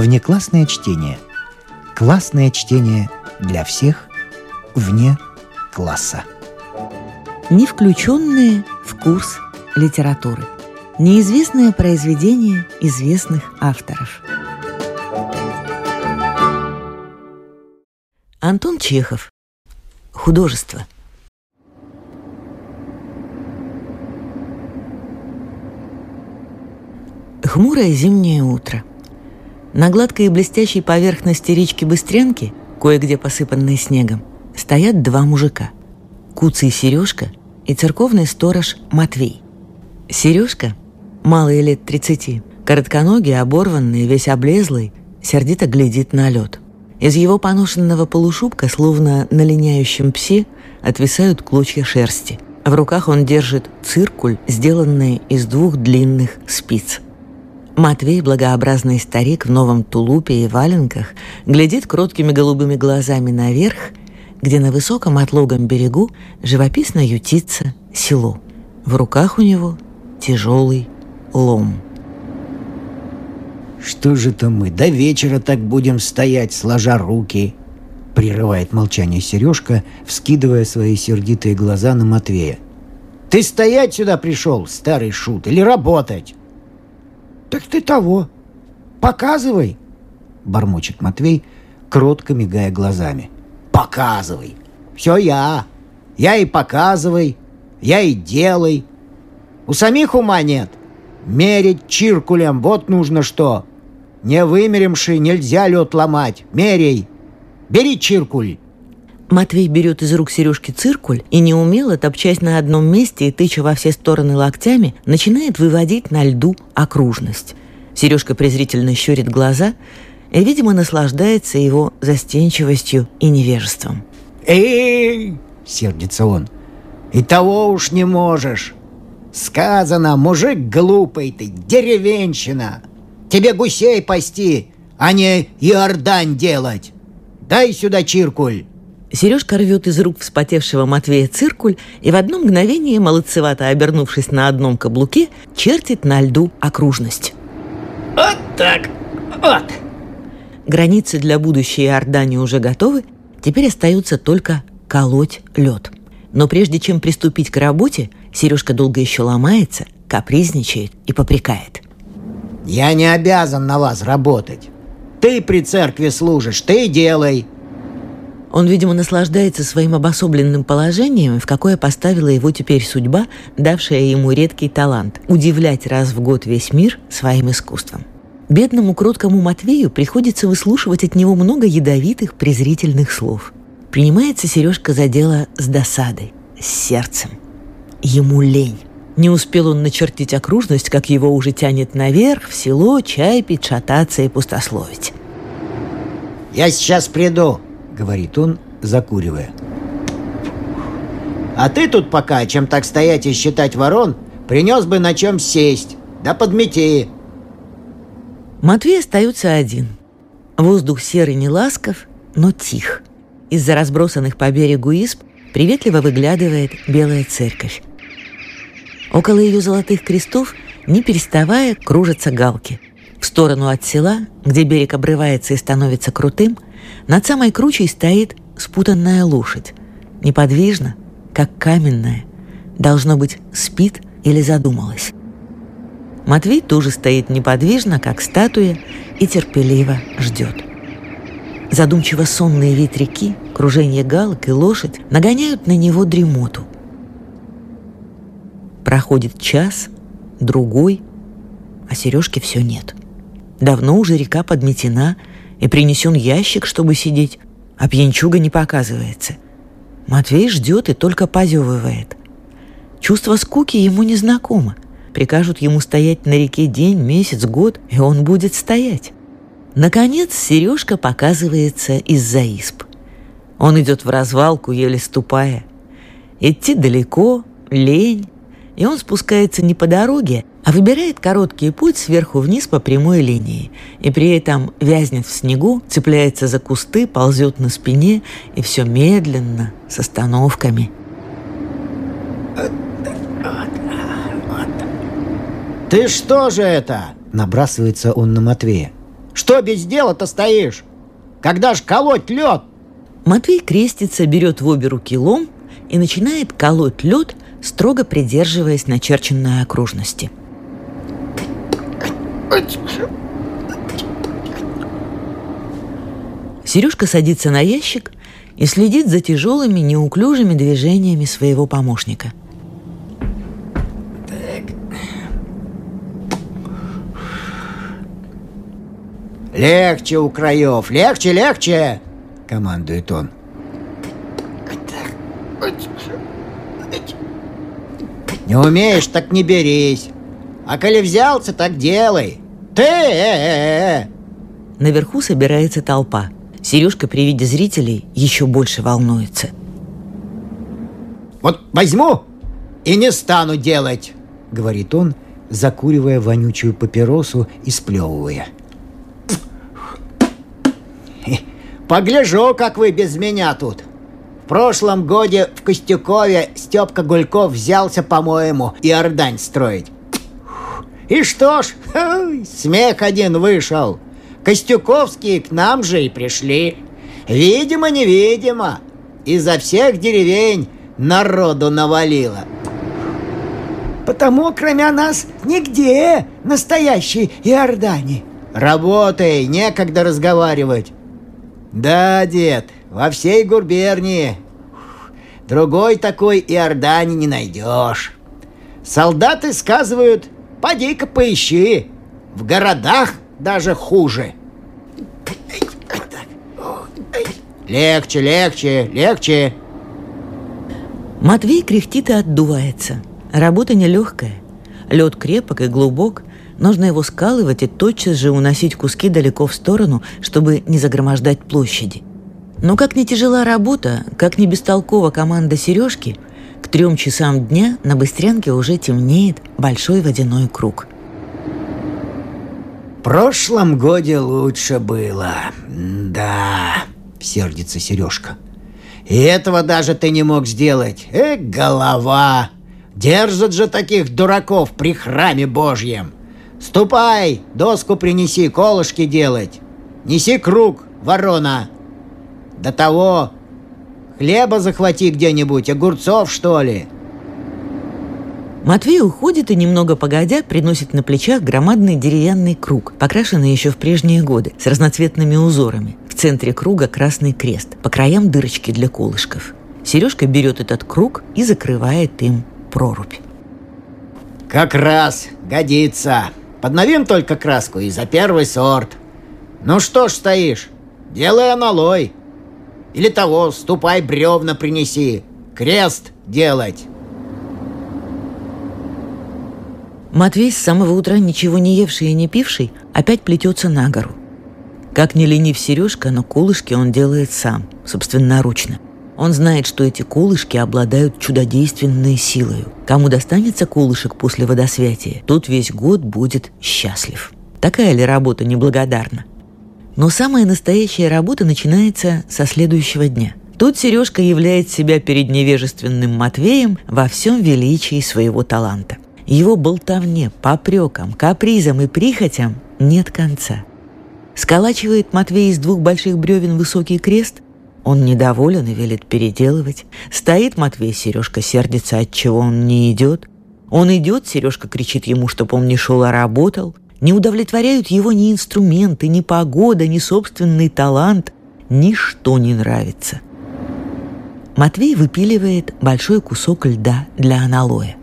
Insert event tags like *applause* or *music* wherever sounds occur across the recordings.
Внеклассное чтение. Классное чтение для всех вне класса. Не включенные в курс литературы. Неизвестное произведение известных авторов. Антон Чехов. Художество. Хмурое зимнее утро. На гладкой и блестящей поверхности речки Быстренки, кое-где посыпанной снегом, стоят два мужика. Куцый Сережка и церковный сторож Матвей. Сережка, малый лет тридцати, коротконогий, оборванный, весь облезлый, сердито глядит на лед. Из его поношенного полушубка, словно на линяющем псе, отвисают клочья шерсти. В руках он держит циркуль, сделанный из двух длинных спиц – Матвей, благообразный старик в новом тулупе и валенках, глядит кроткими голубыми глазами наверх, где на высоком отлогом берегу живописно ютится село. В руках у него тяжелый лом. «Что же это мы до вечера так будем стоять, сложа руки?» Прерывает молчание Сережка, вскидывая свои сердитые глаза на Матвея. «Ты стоять сюда пришел, старый шут, или работать?» «Так ты того! Показывай!» — бормочет Матвей, кротко мигая глазами. «Показывай! Все я! Я и показывай, я и делай! У самих ума нет! Мерить чиркулем, вот нужно что! Не вымеримши, нельзя лед ломать! Мерей! Бери чиркуль!» Матвей берет из рук Сережки циркуль и неумело, топчась на одном месте и тыча во все стороны локтями, начинает выводить на льду окружность. Сережка презрительно щурит глаза и, видимо, наслаждается его застенчивостью и невежеством. «Эй!» — сердится он. «И того уж не можешь! Сказано, мужик глупый ты, деревенщина! Тебе гусей пасти, а не Иордань делать! Дай сюда чиркуль!» Сережка рвет из рук вспотевшего Матвея циркуль и в одно мгновение, молодцевато обернувшись на одном каблуке, чертит на льду окружность. Вот так, вот. Границы для будущей Иордании уже готовы, теперь остается только колоть лед. Но прежде чем приступить к работе, Сережка долго еще ломается, капризничает и попрекает. «Я не обязан на вас работать. Ты при церкви служишь, ты делай. Он, видимо, наслаждается своим обособленным положением, в какое поставила его теперь судьба, давшая ему редкий талант – удивлять раз в год весь мир своим искусством. Бедному кроткому Матвею приходится выслушивать от него много ядовитых, презрительных слов. Принимается Сережка за дело с досадой, с сердцем. Ему лень. Не успел он начертить окружность, как его уже тянет наверх, в село, чай пить, шататься и пустословить. «Я сейчас приду», говорит он, закуривая. А ты тут пока, чем так стоять и считать ворон, принес бы на чем сесть, да подмети. Матвей остается один. Воздух серый не ласков, но тих. Из-за разбросанных по берегу исп приветливо выглядывает белая церковь. Около ее золотых крестов, не переставая, кружатся галки. В сторону от села, где берег обрывается и становится крутым – над самой кручей стоит спутанная лошадь. Неподвижно, как каменная. Должно быть, спит или задумалась. Матвей тоже стоит неподвижно, как статуя, и терпеливо ждет. Задумчиво сонные ветряки, кружение галок и лошадь нагоняют на него дремоту. Проходит час, другой, а сережки все нет. Давно уже река подметена — и принесен ящик, чтобы сидеть, а пьянчуга не показывается. Матвей ждет и только позевывает. Чувство скуки ему не знакомо. Прикажут ему стоять на реке день, месяц, год, и он будет стоять. Наконец Сережка показывается из-за исп. Он идет в развалку, еле ступая. Идти далеко, лень, и он спускается не по дороге, а выбирает короткий путь сверху вниз по прямой линии, и при этом вязнет в снегу, цепляется за кусты, ползет на спине, и все медленно, с остановками. «Ты что же это?» – набрасывается он на Матвея. Что без дела-то стоишь? Когда ж колоть лед? Матвей крестится, берет в обе руки лом и начинает колоть лед, строго придерживаясь начерченной окружности. Сережка садится на ящик и следит за тяжелыми, неуклюжими движениями своего помощника. «Легче у краев, легче, легче!» — командует он. «Не умеешь, так не берись. А коли взялся, так делай. Ты!» э -э -э Наверху собирается толпа. Сережка при виде зрителей еще больше волнуется. «Вот возьму и не стану делать!» — говорит он, закуривая вонючую папиросу и сплевывая. «Погляжу, как вы без меня тут!» В прошлом годе в Костюкове Степка Гульков взялся, по-моему, Иордань строить. И что ж, смех один вышел. Костюковские к нам же и пришли. Видимо-невидимо. Изо всех деревень народу навалило. Потому, кроме нас, нигде настоящей Иордани. Работай, некогда разговаривать. Да, дед, во всей губернии. Другой такой Иордани не найдешь. Солдаты сказывают, поди-ка поищи. В городах даже хуже. Легче, легче, легче. Матвей кряхтит и отдувается. Работа нелегкая. Лед крепок и глубок. Нужно его скалывать и тотчас же уносить куски далеко в сторону, чтобы не загромождать площади. Но как не тяжела работа, как не бестолкова команда Сережки, к трем часам дня на Быстрянке уже темнеет большой водяной круг. В прошлом годе лучше было. Да, сердится Сережка. И этого даже ты не мог сделать. Эх, голова! Держат же таких дураков при храме Божьем. Ступай, доску принеси, колышки делать. Неси круг, ворона. До того хлеба захвати где-нибудь, огурцов, что ли. Матвей уходит и немного погодя приносит на плечах громадный деревянный круг, покрашенный еще в прежние годы, с разноцветными узорами. В центре круга красный крест, по краям дырочки для колышков. Сережка берет этот круг и закрывает им прорубь. Как раз годится. Подновим только краску и за первый сорт. Ну что ж стоишь? Делай аналой. Или того, ступай бревна принеси. Крест делать. Матвей с самого утра, ничего не евший и не пивший, опять плетется на гору. Как не ленив Сережка, но колышки он делает сам, собственноручно. Он знает, что эти колышки обладают чудодейственной силой. Кому достанется колышек после водосвятия, тот весь год будет счастлив. Такая ли работа неблагодарна? Но самая настоящая работа начинается со следующего дня. Тут Сережка являет себя перед невежественным Матвеем во всем величии своего таланта – его болтовне, попрекам, капризам и прихотям нет конца. Сколачивает Матвей из двух больших бревен высокий крест. Он недоволен и велит переделывать. Стоит Матвей, Сережка сердится, от чего он не идет. Он идет, Сережка кричит ему, чтобы он не шел, а работал. Не удовлетворяют его ни инструменты, ни погода, ни собственный талант. Ничто не нравится. Матвей выпиливает большой кусок льда для аналоя.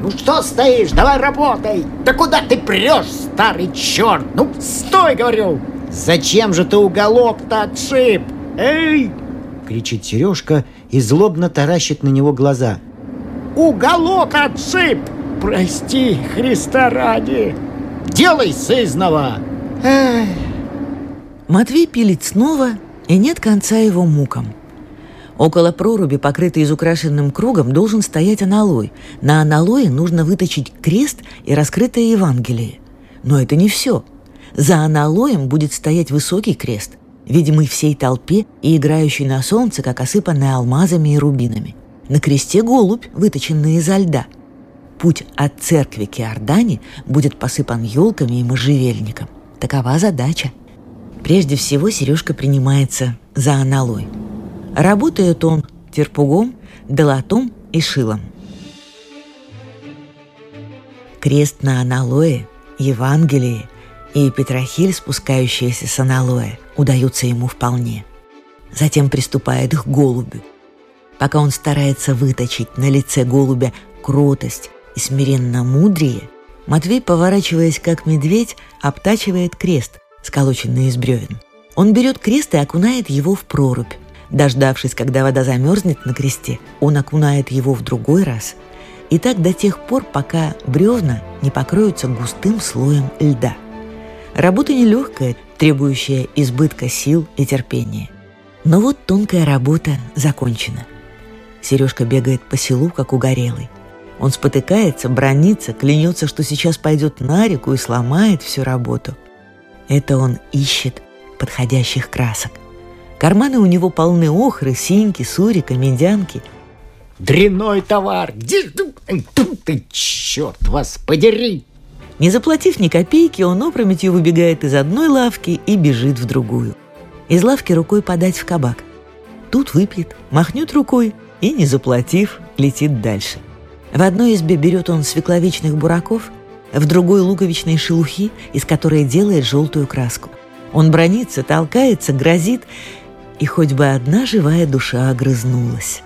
Ну что стоишь? Давай работай! Да куда ты прешь, старый черт? Ну, стой, говорю! Зачем же ты уголок-то отшиб? Эй! Кричит Сережка и злобно таращит на него глаза. Уголок отшиб! Прости, Христа ради! Делай сызного! Эх. Матвей пилит снова, и нет конца его мукам – Около проруби, покрытой изукрашенным кругом, должен стоять аналой. На аналое нужно выточить крест и раскрытое Евангелие. Но это не все. За аналоем будет стоять высокий крест, видимый всей толпе и играющий на солнце, как осыпанный алмазами и рубинами. На кресте голубь, выточенный изо льда. Путь от церкви к Иордане будет посыпан елками и можжевельником. Такова задача. Прежде всего Сережка принимается за аналой. Работает он терпугом, долотом и шилом. Крест на аналое, Евангелие и Петрохиль, спускающиеся с аналоя, удаются ему вполне. Затем приступает к голубю. Пока он старается выточить на лице голубя кротость и смиренно мудрее, Матвей, поворачиваясь как медведь, обтачивает крест, сколоченный из бревен. Он берет крест и окунает его в прорубь. Дождавшись, когда вода замерзнет на кресте, он окунает его в другой раз. И так до тех пор, пока бревна не покроются густым слоем льда. Работа нелегкая, требующая избытка сил и терпения. Но вот тонкая работа закончена. Сережка бегает по селу, как угорелый. Он спотыкается, бронится, клянется, что сейчас пойдет на реку и сломает всю работу. Это он ищет подходящих красок. Карманы у него полны охры, синьки, сурика, медянки. Дряной товар! Где ж ты, черт вас подери! Не заплатив ни копейки, он опрометью выбегает из одной лавки и бежит в другую. Из лавки рукой подать в кабак. Тут выпьет, махнет рукой и, не заплатив, летит дальше – в одной избе берет он свекловичных бураков, в другой луковичные шелухи, из которой делает желтую краску. Он бронится, толкается, грозит, и хоть бы одна живая душа огрызнулась.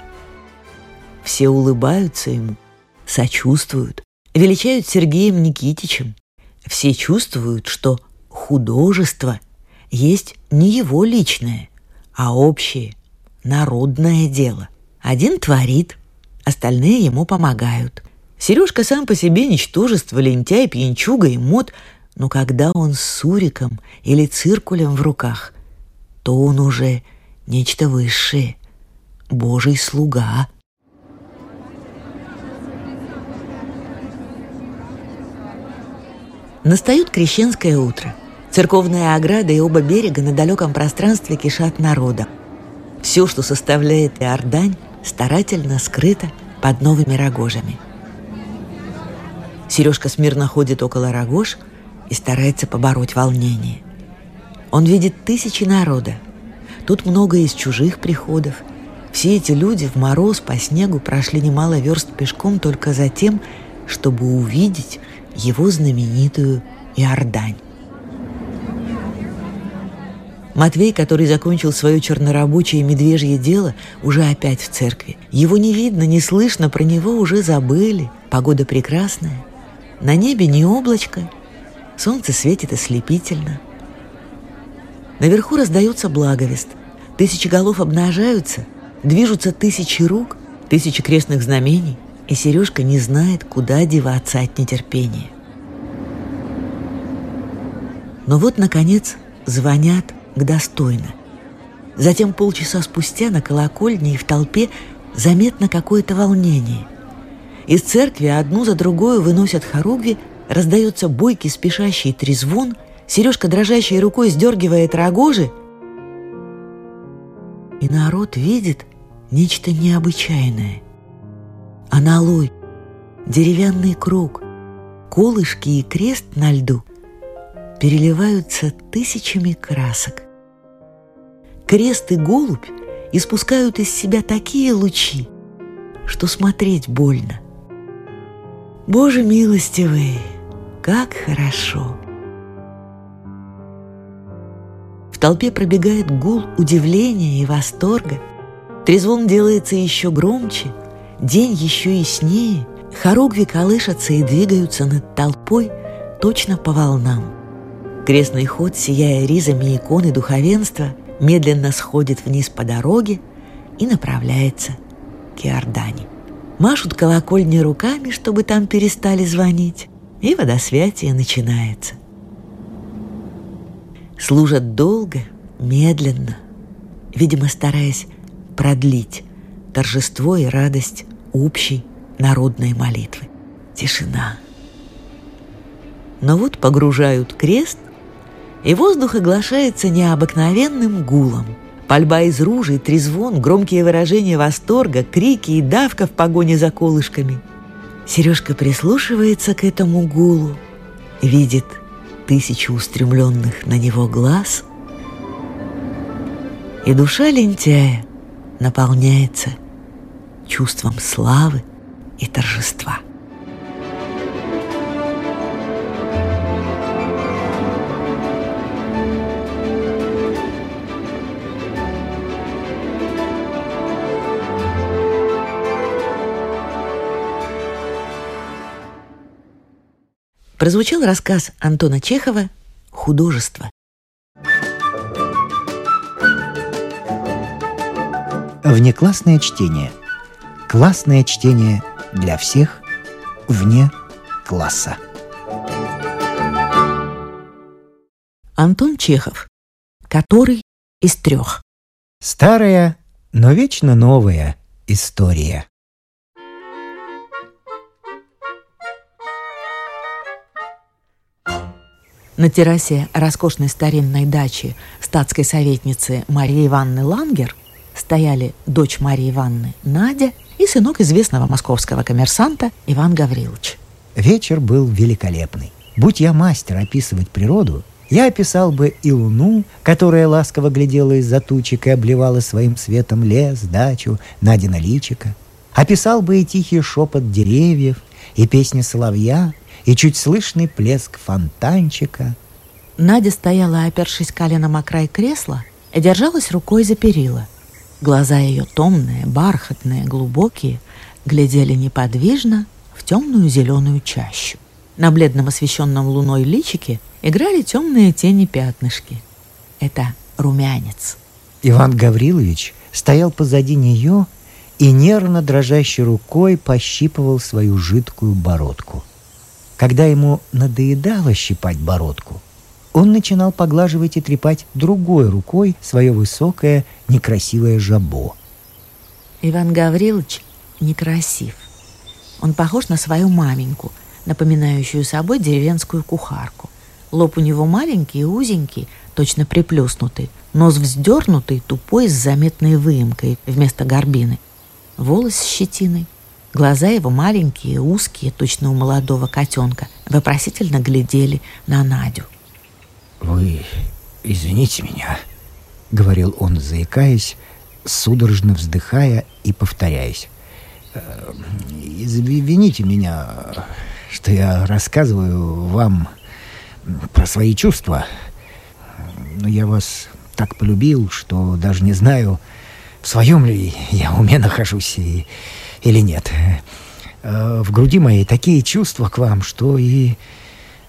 Все улыбаются ему, сочувствуют, величают Сергеем Никитичем. Все чувствуют, что художество есть не его личное, а общее, народное дело. Один творит – остальные ему помогают. Сережка сам по себе ничтожество, лентяй, пьянчуга и мод, но когда он с суриком или циркулем в руках, то он уже нечто высшее, божий слуга. Настает крещенское утро. Церковная ограда и оба берега на далеком пространстве кишат народом. Все, что составляет Иордань, старательно скрыто под новыми рогожами. Сережка смирно ходит около рогож и старается побороть волнение. Он видит тысячи народа. Тут много из чужих приходов. Все эти люди в мороз по снегу прошли немало верст пешком только за тем, чтобы увидеть его знаменитую Иордань. Матвей, который закончил свое чернорабочее медвежье дело, уже опять в церкви. Его не видно, не слышно, про него уже забыли. Погода прекрасная. На небе не облачко. Солнце светит ослепительно. Наверху раздается благовест. Тысячи голов обнажаются, движутся тысячи рук, тысячи крестных знамений, и Сережка не знает, куда деваться от нетерпения. Но вот, наконец, звонят достойно. Затем полчаса спустя на колокольне и в толпе заметно какое-то волнение. Из церкви одну за другой выносят хоругви, раздается бойкий спешащий трезвон, Сережка дрожащей рукой сдергивает рогожи, и народ видит нечто необычайное. Аналой, деревянный круг, колышки и крест на льду переливаются тысячами красок. Крест и голубь испускают из себя такие лучи, что смотреть больно. Боже милостивый, как хорошо! В толпе пробегает гул удивления и восторга. Трезвон делается еще громче, день еще яснее, хоругви колышатся и двигаются над толпой точно по волнам. Крестный ход, сияя ризами иконы духовенства – медленно сходит вниз по дороге и направляется к Иордане. Машут колокольни руками, чтобы там перестали звонить, и водосвятие начинается. Служат долго, медленно, видимо, стараясь продлить торжество и радость общей народной молитвы. Тишина. Но вот погружают крест и воздух оглашается необыкновенным гулом. Пальба из ружей, трезвон, громкие выражения восторга, крики и давка в погоне за колышками. Сережка прислушивается к этому гулу, видит тысячу устремленных на него глаз И душа лентяя наполняется чувством славы и торжества. Прозвучал рассказ Антона Чехова «Художество». Внеклассное чтение. Классное чтение для всех вне класса. Антон Чехов. Который из трех. Старая, но вечно новая история. На террасе роскошной старинной дачи статской советницы Марии Ивановны Лангер стояли дочь Марии Ивановны Надя и сынок известного московского коммерсанта Иван Гаврилович. Вечер был великолепный. Будь я мастер описывать природу, я описал бы и луну, которая ласково глядела из-за тучек и обливала своим светом лес, дачу, Надина личика. Описал бы и тихий шепот деревьев, и песни соловья, и чуть слышный плеск фонтанчика. Надя стояла, опершись коленом о край кресла, и держалась рукой за перила. Глаза ее томные, бархатные, глубокие, глядели неподвижно в темную зеленую чащу. На бледном освещенном луной личике играли темные тени пятнышки. Это румянец. Иван Гаврилович стоял позади нее и нервно дрожащей рукой пощипывал свою жидкую бородку. Когда ему надоедало щипать бородку, он начинал поглаживать и трепать другой рукой свое высокое некрасивое жабо. Иван Гаврилович некрасив. Он похож на свою маменьку, напоминающую собой деревенскую кухарку. Лоб у него маленький и узенький, точно приплюснутый, нос вздернутый, тупой, с заметной выемкой вместо горбины. Волос с щетиной, Глаза его маленькие, узкие, точно у молодого котенка, вопросительно глядели на Надю. «Вы извините меня», — говорил он, заикаясь, судорожно вздыхая и повторяясь. «Э, «Извините меня, что я рассказываю вам про свои чувства, но я вас так полюбил, что даже не знаю, в своем ли я уме нахожусь и или нет. Э, в груди моей такие чувства к вам, что и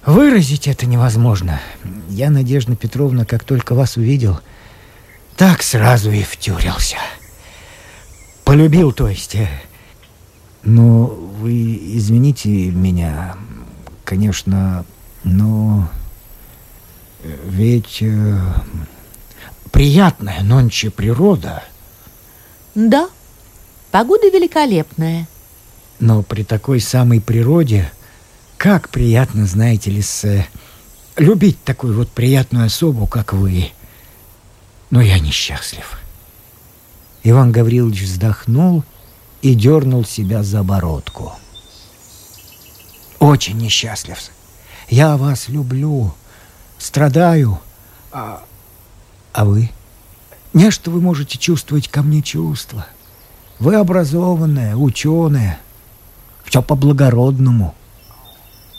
выразить это невозможно. Я, Надежда Петровна, как только вас увидел, так сразу и втюрился. Полюбил, то есть. Э. Но вы извините меня, конечно, но ведь э, приятная нонче природа. Да, Погода великолепная. Но при такой самой природе, как приятно, знаете ли, с, любить такую вот приятную особу, как вы. Но я несчастлив. Иван Гаврилович вздохнул и дернул себя за бородку. Очень несчастлив. Я вас люблю, страдаю. А, а вы? Не что вы можете чувствовать ко мне чувства. Вы образованная, ученая. Все по-благородному.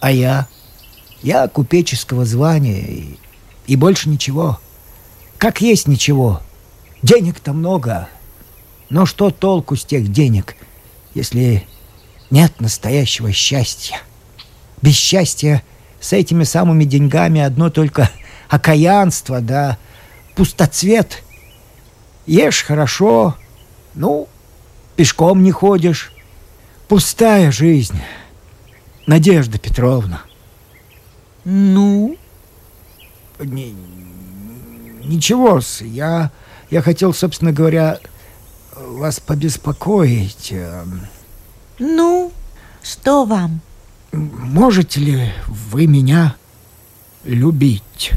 А я? Я купеческого звания и, и больше ничего. Как есть ничего. Денег-то много. Но что толку с тех денег, если нет настоящего счастья? Без счастья с этими самыми деньгами одно только окаянство, да пустоцвет. Ешь хорошо, ну, пешком не ходишь. Пустая жизнь. Надежда Петровна. Ну? Не, ничего, я, я хотел, собственно говоря, вас побеспокоить. Эм. Ну, что вам? Можете ли вы меня любить?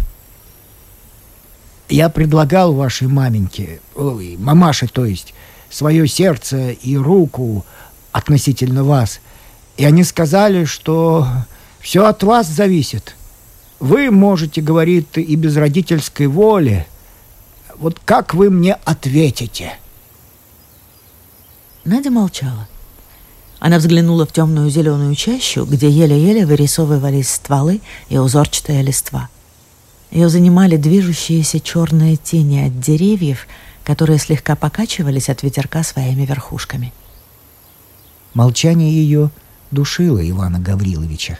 Я предлагал вашей маменьке, ой, мамаше, то есть, свое сердце и руку относительно вас. И они сказали, что все от вас зависит. Вы можете, говорит, и без родительской воли. Вот как вы мне ответите?» Надя молчала. Она взглянула в темную зеленую чащу, где еле-еле вырисовывались стволы и узорчатая листва. Ее занимали движущиеся черные тени от деревьев, которые слегка покачивались от ветерка своими верхушками. Молчание ее душило Ивана Гавриловича.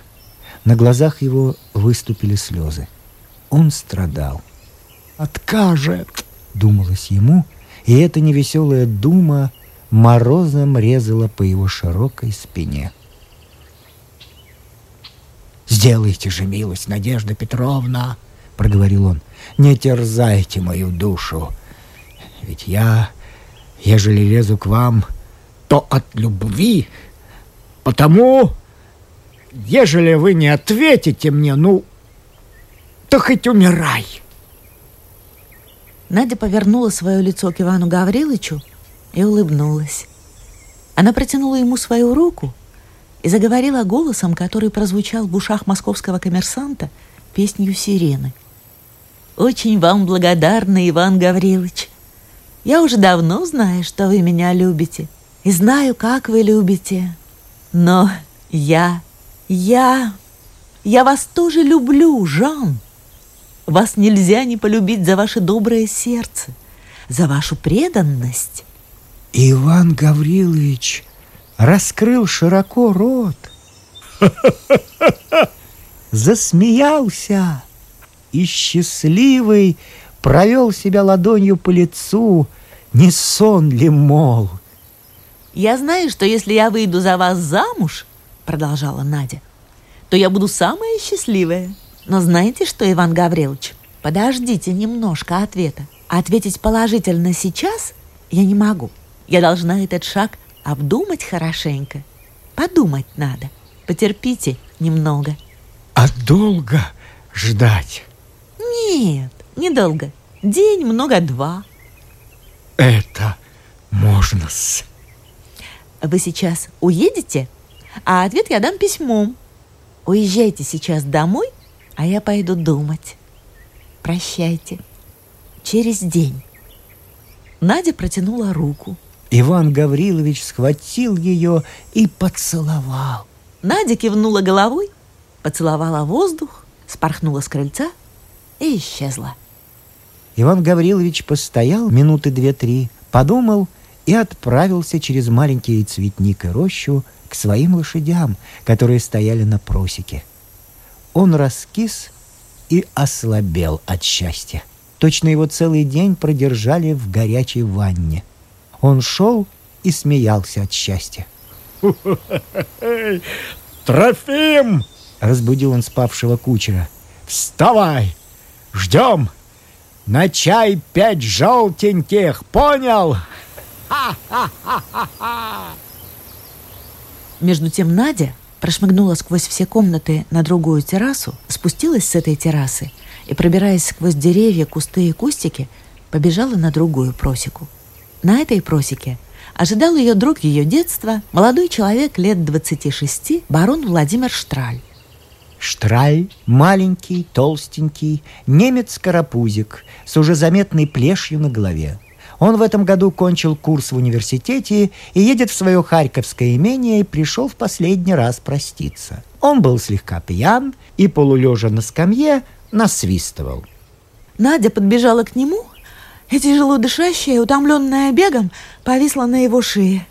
На глазах его выступили слезы. Он страдал. «Откажет!» — думалось ему, и эта невеселая дума морозом резала по его широкой спине. «Сделайте же милость, Надежда Петровна!» — проговорил он. «Не терзайте мою душу, ведь я, ежели лезу к вам, то от любви, потому, ежели вы не ответите мне, ну, то хоть умирай!» Надя повернула свое лицо к Ивану Гавриловичу и улыбнулась. Она протянула ему свою руку и заговорила голосом, который прозвучал в ушах московского коммерсанта песнью сирены. «Очень вам благодарна, Иван Гаврилович. Я уже давно знаю, что вы меня любите, и знаю, как вы любите. Но я, я, я вас тоже люблю, Жан. Вас нельзя не полюбить за ваше доброе сердце, за вашу преданность». Иван Гаврилович раскрыл широко рот, *laughs* засмеялся и счастливый провел себя ладонью по лицу, не сон ли, мол. «Я знаю, что если я выйду за вас замуж, — продолжала Надя, — то я буду самая счастливая. Но знаете что, Иван Гаврилович, подождите немножко ответа. Ответить положительно сейчас я не могу. Я должна этот шаг обдумать хорошенько. Подумать надо. Потерпите немного. А долго ждать? Нет, недолго. День, много два. Это можно-с. Вы сейчас уедете, а ответ я дам письмом. Уезжайте сейчас домой, а я пойду думать. Прощайте. Через день. Надя протянула руку. Иван Гаврилович схватил ее и поцеловал. Надя кивнула головой, поцеловала воздух, спорхнула с крыльца и исчезла. Иван Гаврилович постоял минуты две-три, подумал и отправился через маленький цветник и рощу к своим лошадям, которые стояли на просеке. Он раскис и ослабел от счастья. Точно его целый день продержали в горячей ванне – он шел и смеялся от счастья. *laughs* «Трофим!» — разбудил он спавшего кучера. «Вставай! Ждем! На чай пять желтеньких, понял?» Между тем Надя прошмыгнула сквозь все комнаты на другую террасу, спустилась с этой террасы и, пробираясь сквозь деревья, кусты и кустики, побежала на другую просеку. На этой просеке ожидал ее друг ее детства, молодой человек лет 26, барон Владимир Штраль. Штраль, маленький, толстенький, немец-карапузик с уже заметной плешью на голове. Он в этом году кончил курс в университете и едет в свое харьковское имение и пришел в последний раз проститься. Он был слегка пьян и, полулежа на скамье, насвистывал. Надя подбежала к нему тяжело дышащая, утомленная бегом, повисла на его шее.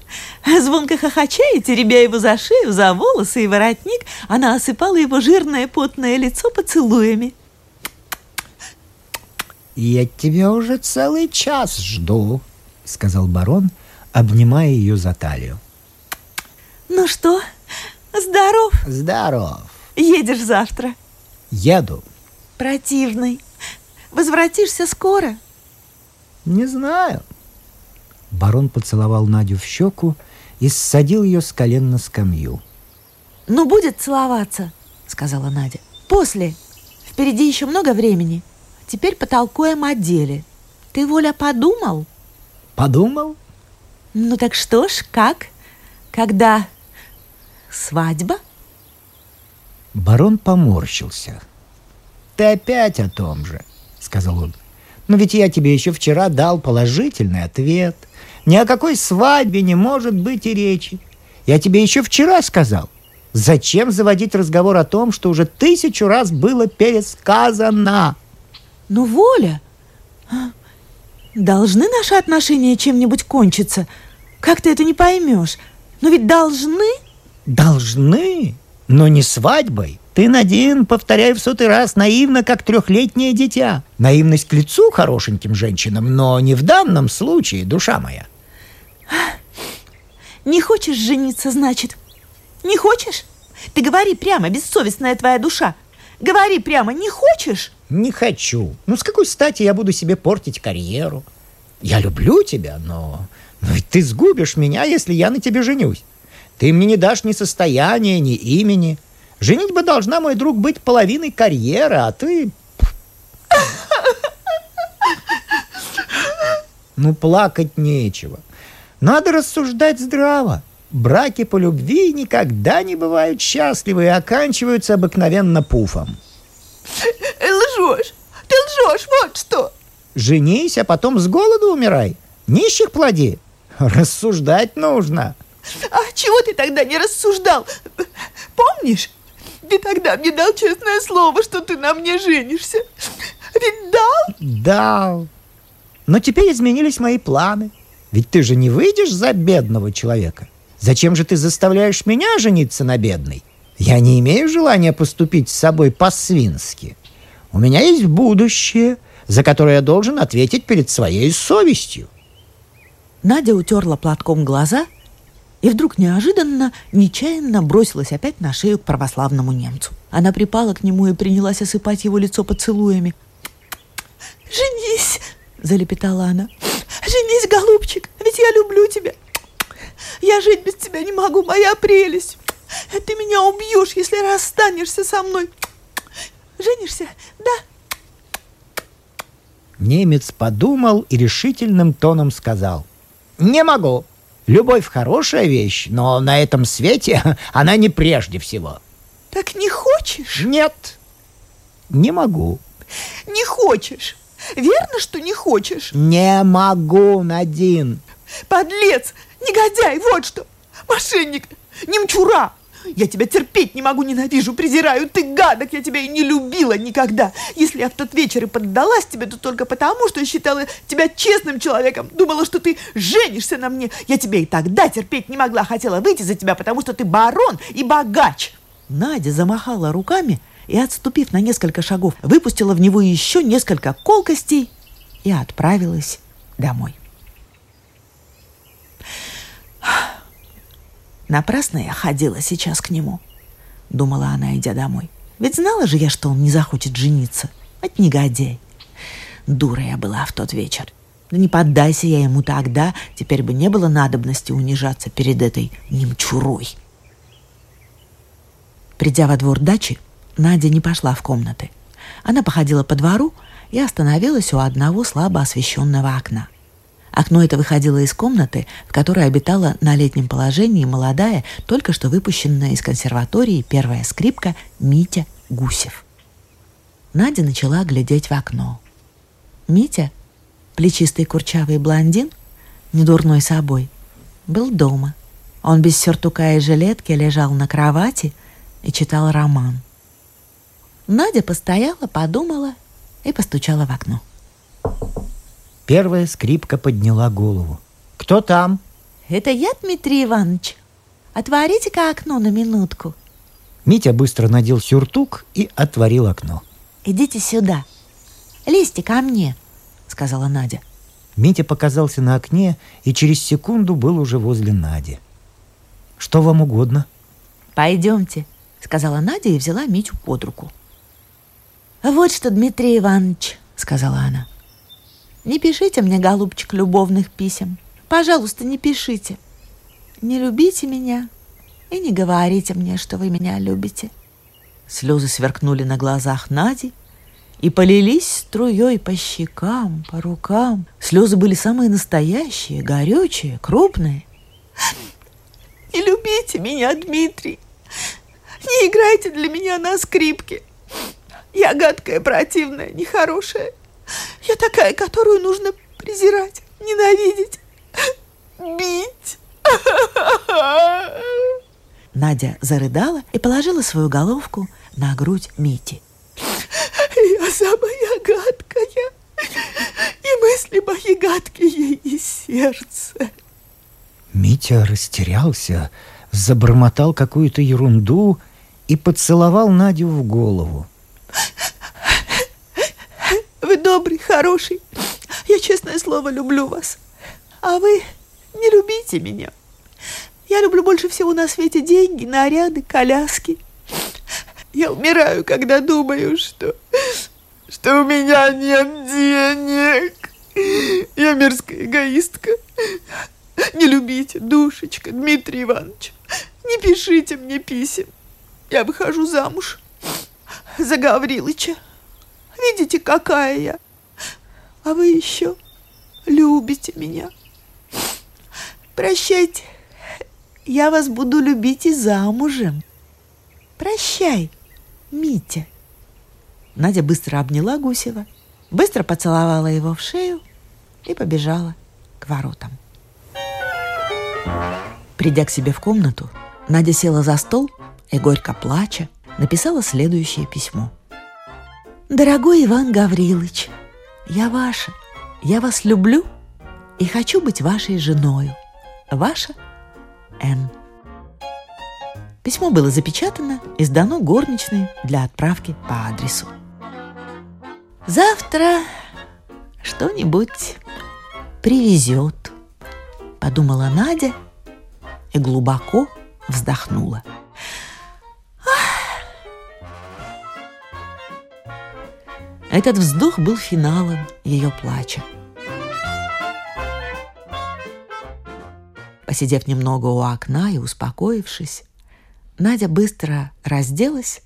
Звонко хохоча и теребя его за шею, за волосы и воротник, она осыпала его жирное потное лицо поцелуями. «Я тебя уже целый час жду», — сказал барон, обнимая ее за талию. «Ну что, здоров?» «Здоров». «Едешь завтра?» «Еду». «Противный. Возвратишься скоро?» «Не знаю». Барон поцеловал Надю в щеку и ссадил ее с колен на скамью. «Ну, будет целоваться», — сказала Надя. «После. Впереди еще много времени. Теперь потолкуем о деле. Ты, Воля, подумал?» «Подумал?» «Ну так что ж, как? Когда свадьба?» Барон поморщился. «Ты опять о том же», — сказал он. Но ведь я тебе еще вчера дал положительный ответ. Ни о какой свадьбе не может быть и речи. Я тебе еще вчера сказал. Зачем заводить разговор о том, что уже тысячу раз было пересказано? Ну, Воля, а, должны наши отношения чем-нибудь кончиться? Как ты это не поймешь? Но ведь должны? Должны, но не свадьбой. Ты, Надин, повторяй в сотый раз, наивно, как трехлетнее дитя. Наивность к лицу хорошеньким женщинам, но не в данном случае, душа моя. Не хочешь жениться, значит? Не хочешь? Ты говори прямо, бессовестная твоя душа. Говори прямо, не хочешь? Не хочу. Ну, с какой стати я буду себе портить карьеру? Я люблю тебя, но... Но ведь ты сгубишь меня, если я на тебе женюсь. Ты мне не дашь ни состояния, ни имени. Женитьба должна, мой друг, быть половиной карьеры, а ты... Ну, плакать нечего. Надо рассуждать здраво. Браки по любви никогда не бывают счастливы и оканчиваются обыкновенно пуфом. Лжешь! Ты лжешь, вот что! Женись, а потом с голоду умирай. Нищих плоди. Рассуждать нужно. А чего ты тогда не рассуждал? Помнишь? Ты тогда мне дал честное слово, что ты на мне женишься. Ведь дал? Дал. Но теперь изменились мои планы. Ведь ты же не выйдешь за бедного человека. Зачем же ты заставляешь меня жениться на бедной? Я не имею желания поступить с собой по-свински. У меня есть будущее, за которое я должен ответить перед своей совестью. Надя утерла платком глаза и вдруг неожиданно, нечаянно бросилась опять на шею к православному немцу. Она припала к нему и принялась осыпать его лицо поцелуями. «Женись!» — залепетала она. Женись, голубчик, ведь я люблю тебя. Я жить без тебя не могу, моя прелесть. Ты меня убьешь, если расстанешься со мной. Женишься, да?» Немец подумал и решительным тоном сказал. «Не могу. Любовь хорошая вещь, но на этом свете *laughs* она не прежде всего». «Так не хочешь?» «Нет, не могу». «Не хочешь?» Верно, что не хочешь? Не могу, Надин. Подлец, негодяй, вот что. Мошенник, немчура. Я тебя терпеть не могу, ненавижу, презираю. Ты гадок, я тебя и не любила никогда. Если я в тот вечер и поддалась тебе, то только потому, что я считала тебя честным человеком. Думала, что ты женишься на мне. Я тебя и тогда терпеть не могла. Хотела выйти за тебя, потому что ты барон и богач. Надя замахала руками и, отступив на несколько шагов, выпустила в него еще несколько колкостей и отправилась домой. Напрасно я ходила сейчас к нему, думала она, идя домой. Ведь знала же я, что он не захочет жениться. Это негодяй. Дура я была в тот вечер. Да не поддайся я ему тогда, теперь бы не было надобности унижаться перед этой немчурой. Придя во двор дачи, Надя не пошла в комнаты. Она походила по двору и остановилась у одного слабо освещенного окна. Окно это выходило из комнаты, в которой обитала на летнем положении молодая, только что выпущенная из консерватории первая скрипка Митя Гусев. Надя начала глядеть в окно. Митя, плечистый курчавый блондин, недурной собой, был дома. Он без сюртука и жилетки лежал на кровати и читал роман. Надя постояла, подумала и постучала в окно. Первая скрипка подняла голову. «Кто там?» «Это я, Дмитрий Иванович. Отворите-ка окно на минутку». Митя быстро надел сюртук и отворил окно. «Идите сюда. Лезьте ко мне», — сказала Надя. Митя показался на окне и через секунду был уже возле Нади. «Что вам угодно?» «Пойдемте», — сказала Надя и взяла Митю под руку. «Вот что, Дмитрий Иванович», — сказала она. «Не пишите мне, голубчик, любовных писем. Пожалуйста, не пишите. Не любите меня и не говорите мне, что вы меня любите». Слезы сверкнули на глазах Нади и полились струей по щекам, по рукам. Слезы были самые настоящие, горючие, крупные. «Не любите меня, Дмитрий! Не играйте для меня на скрипке!» Я гадкая, противная, нехорошая. Я такая, которую нужно презирать, ненавидеть, бить. Надя зарыдала и положила свою головку на грудь Мити. Я самая гадкая, и мысли мои гадкие из сердца. Митя растерялся, забормотал какую-то ерунду и поцеловал Надю в голову. Вы добрый, хороший. Я, честное слово, люблю вас. А вы не любите меня. Я люблю больше всего на свете деньги, наряды, коляски. Я умираю, когда думаю, что, что у меня нет денег. Я мерзкая эгоистка. Не любите, душечка, Дмитрий Иванович. Не пишите мне писем. Я выхожу замуж за Гаврилыча. Видите, какая я. А вы еще любите меня. Прощайте. Я вас буду любить и замужем. Прощай, Митя. Надя быстро обняла Гусева, быстро поцеловала его в шею и побежала к воротам. Придя к себе в комнату, Надя села за стол и, горько плача, написала следующее письмо. «Дорогой Иван Гаврилович, я ваша, я вас люблю и хочу быть вашей женою. Ваша Н. Письмо было запечатано и сдано горничной для отправки по адресу. «Завтра что-нибудь привезет», — подумала Надя и глубоко вздохнула. Этот вздох был финалом ее плача. Посидев немного у окна и успокоившись, Надя быстро разделась,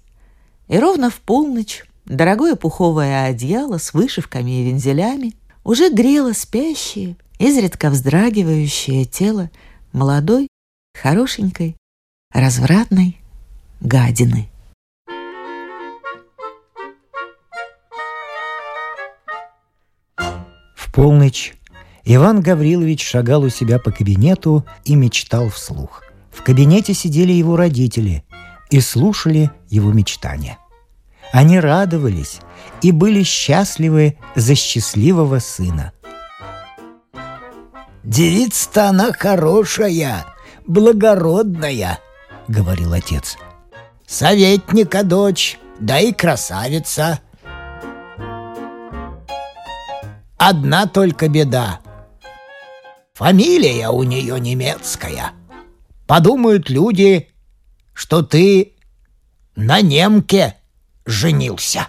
и ровно в полночь дорогое пуховое одеяло с вышивками и вензелями уже грело спящее, изредка вздрагивающее тело молодой, хорошенькой, развратной гадины. Полночь Иван Гаврилович шагал у себя по кабинету и мечтал вслух. В кабинете сидели его родители и слушали его мечтания. Они радовались и были счастливы за счастливого сына. «Девица-то она хорошая, благородная», — говорил отец. «Советника дочь, да и красавица. Одна только беда. Фамилия у нее немецкая. Подумают люди, что ты на немке женился».